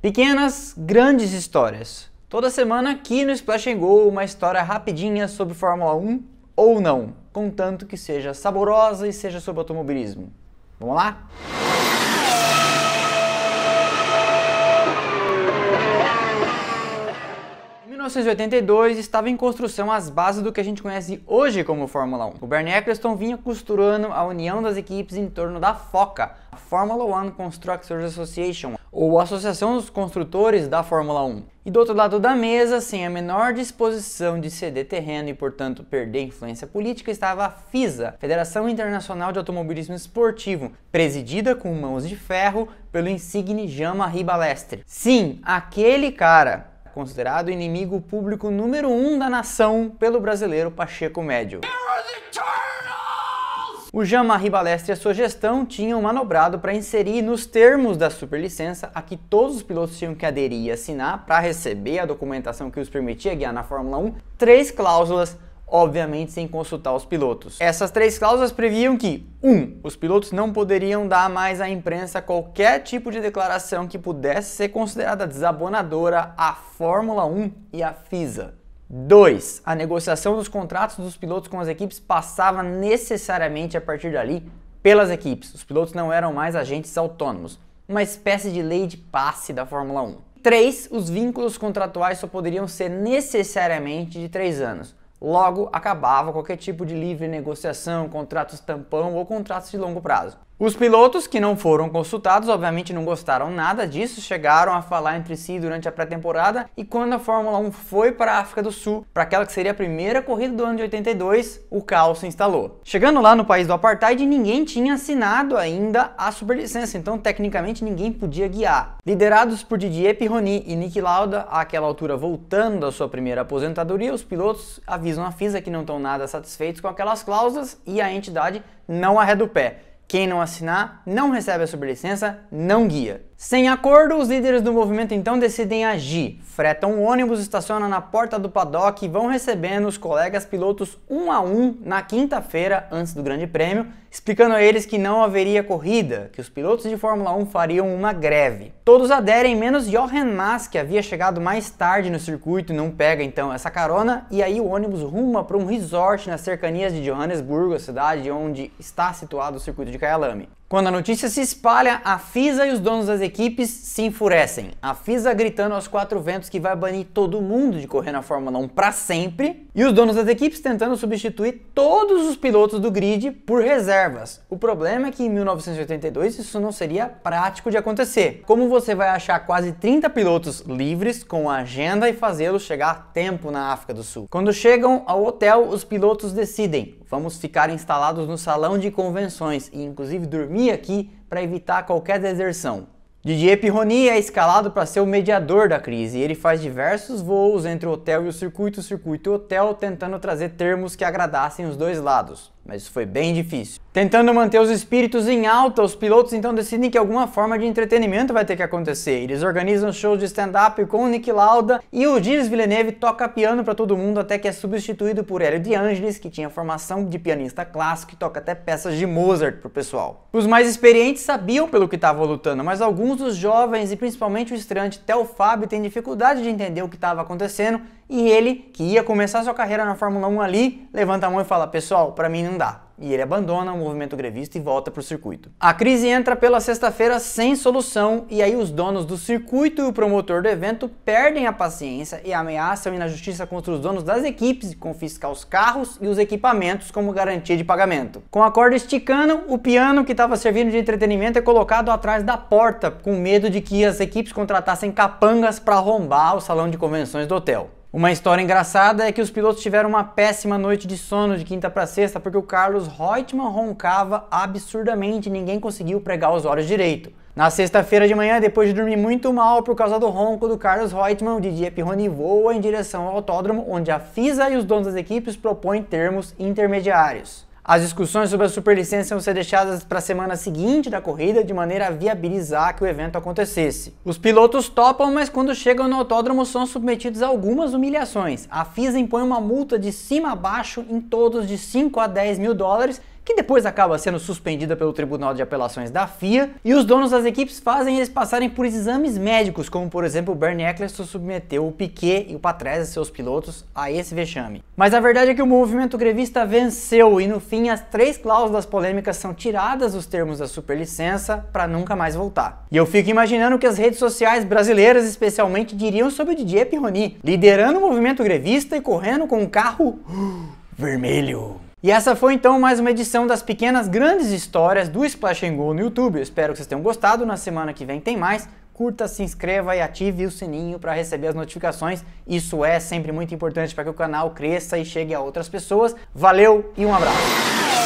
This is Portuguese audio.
Pequenas, grandes histórias. Toda semana aqui no Splash Go uma história rapidinha sobre Fórmula 1 ou não, contanto que seja saborosa e seja sobre automobilismo. Vamos lá? 1982 estava em construção as bases do que a gente conhece hoje como Fórmula 1. O Bernie Eccleston vinha costurando a união das equipes em torno da FOCA, a Formula One Constructors Association, ou Associação dos Construtores da Fórmula 1. E do outro lado da mesa, sem a menor disposição de ceder terreno e, portanto, perder influência política, estava a FISA, Federação Internacional de Automobilismo Esportivo, presidida com mãos de ferro pelo insigne Jean-Marie Balestre. Sim, aquele cara considerado inimigo público número um da nação pelo brasileiro Pacheco Médio. O Jean-Marie Balestre e a sua gestão tinham manobrado para inserir nos termos da superlicença a que todos os pilotos tinham que aderir e assinar para receber a documentação que os permitia guiar na Fórmula 1, três cláusulas obviamente sem consultar os pilotos. Essas três cláusulas previam que 1. Um, os pilotos não poderiam dar mais à imprensa qualquer tipo de declaração que pudesse ser considerada desabonadora à Fórmula 1 e à FISA. 2. A negociação dos contratos dos pilotos com as equipes passava necessariamente a partir dali pelas equipes. Os pilotos não eram mais agentes autônomos, uma espécie de lei de passe da Fórmula 1. 3. Os vínculos contratuais só poderiam ser necessariamente de 3 anos. Logo, acabava qualquer tipo de livre negociação, contratos tampão ou contratos de longo prazo. Os pilotos que não foram consultados, obviamente não gostaram nada disso, chegaram a falar entre si durante a pré-temporada e quando a Fórmula 1 foi para a África do Sul, para aquela que seria a primeira corrida do ano de 82, o caos se instalou. Chegando lá no país do apartheid, ninguém tinha assinado ainda a superlicença, então tecnicamente ninguém podia guiar. Liderados por Didier Pironi e Nick Lauda, àquela altura voltando da sua primeira aposentadoria, os pilotos avisam a FISA que não estão nada satisfeitos com aquelas cláusulas e a entidade não arreda o pé. Quem não assinar não recebe a superlicença, não guia. Sem acordo, os líderes do movimento então decidem agir. Fretam um ônibus, estacionam na porta do paddock e vão recebendo os colegas pilotos um a um na quinta-feira antes do Grande Prêmio, explicando a eles que não haveria corrida, que os pilotos de Fórmula 1 fariam uma greve. Todos aderem, menos Johan Mas, que havia chegado mais tarde no circuito e não pega então essa carona, e aí o ônibus ruma para um resort nas cercanias de Johannesburgo, a cidade onde está situado o circuito de Kyalami. Quando a notícia se espalha, a FISA e os donos das equipes se enfurecem. A FISA gritando aos quatro ventos que vai banir todo mundo de correr na Fórmula 1 para sempre, e os donos das equipes tentando substituir todos os pilotos do grid por reservas. O problema é que em 1982 isso não seria prático de acontecer. Como você vai achar quase 30 pilotos livres com agenda e fazê-los chegar a tempo na África do Sul? Quando chegam ao hotel, os pilotos decidem: vamos ficar instalados no salão de convenções e inclusive dormir aqui para evitar qualquer deserção. Didier Pironi é escalado para ser o mediador da crise e ele faz diversos voos entre o hotel e o circuito, circuito e hotel, tentando trazer termos que agradassem os dois lados mas foi bem difícil. Tentando manter os espíritos em alta, os pilotos então decidem que alguma forma de entretenimento vai ter que acontecer. Eles organizam shows de stand-up com o Nick Lauda e o Gilles Villeneuve toca piano para todo mundo até que é substituído por Hélio de Angelis, que tinha formação de pianista clássico e toca até peças de Mozart pro pessoal. Os mais experientes sabiam pelo que estavam lutando, mas alguns dos jovens e principalmente o estreante Theo Fábio têm dificuldade de entender o que estava acontecendo e ele, que ia começar sua carreira na Fórmula 1 ali, levanta a mão e fala: Pessoal, para mim não dá. E ele abandona o movimento grevista e volta para o circuito. A crise entra pela sexta-feira sem solução, e aí os donos do circuito e o promotor do evento perdem a paciência e ameaçam ir na justiça contra os donos das equipes confiscar os carros e os equipamentos como garantia de pagamento. Com a corda esticando, o piano que estava servindo de entretenimento é colocado atrás da porta, com medo de que as equipes contratassem capangas para arrombar o salão de convenções do hotel. Uma história engraçada é que os pilotos tiveram uma péssima noite de sono de quinta para sexta porque o Carlos Reutemann roncava absurdamente e ninguém conseguiu pregar os olhos direito. Na sexta-feira de manhã, depois de dormir muito mal por causa do ronco do Carlos Reutemann, o Didier Pironi voa em direção ao autódromo, onde a FISA e os donos das equipes propõem termos intermediários. As discussões sobre a superlicença vão ser deixadas para a semana seguinte da corrida, de maneira a viabilizar que o evento acontecesse. Os pilotos topam, mas quando chegam no autódromo são submetidos a algumas humilhações. A FISA impõe uma multa de cima a baixo em todos de 5 a 10 mil dólares que depois acaba sendo suspendida pelo Tribunal de Apelações da FIA, e os donos das equipes fazem eles passarem por exames médicos, como por exemplo o Bernie Eccleston submeteu o Piquet e o Patrese, seus pilotos, a esse vexame. Mas a verdade é que o movimento grevista venceu e no fim as três cláusulas polêmicas são tiradas dos termos da superlicença para nunca mais voltar. E eu fico imaginando que as redes sociais brasileiras especialmente diriam sobre o DJ Pironi, liderando o movimento grevista e correndo com um carro vermelho. E essa foi então mais uma edição das pequenas grandes histórias do Splash Go no YouTube. Eu espero que vocês tenham gostado. Na semana que vem tem mais. Curta, se inscreva e ative o sininho para receber as notificações. Isso é sempre muito importante para que o canal cresça e chegue a outras pessoas. Valeu e um abraço.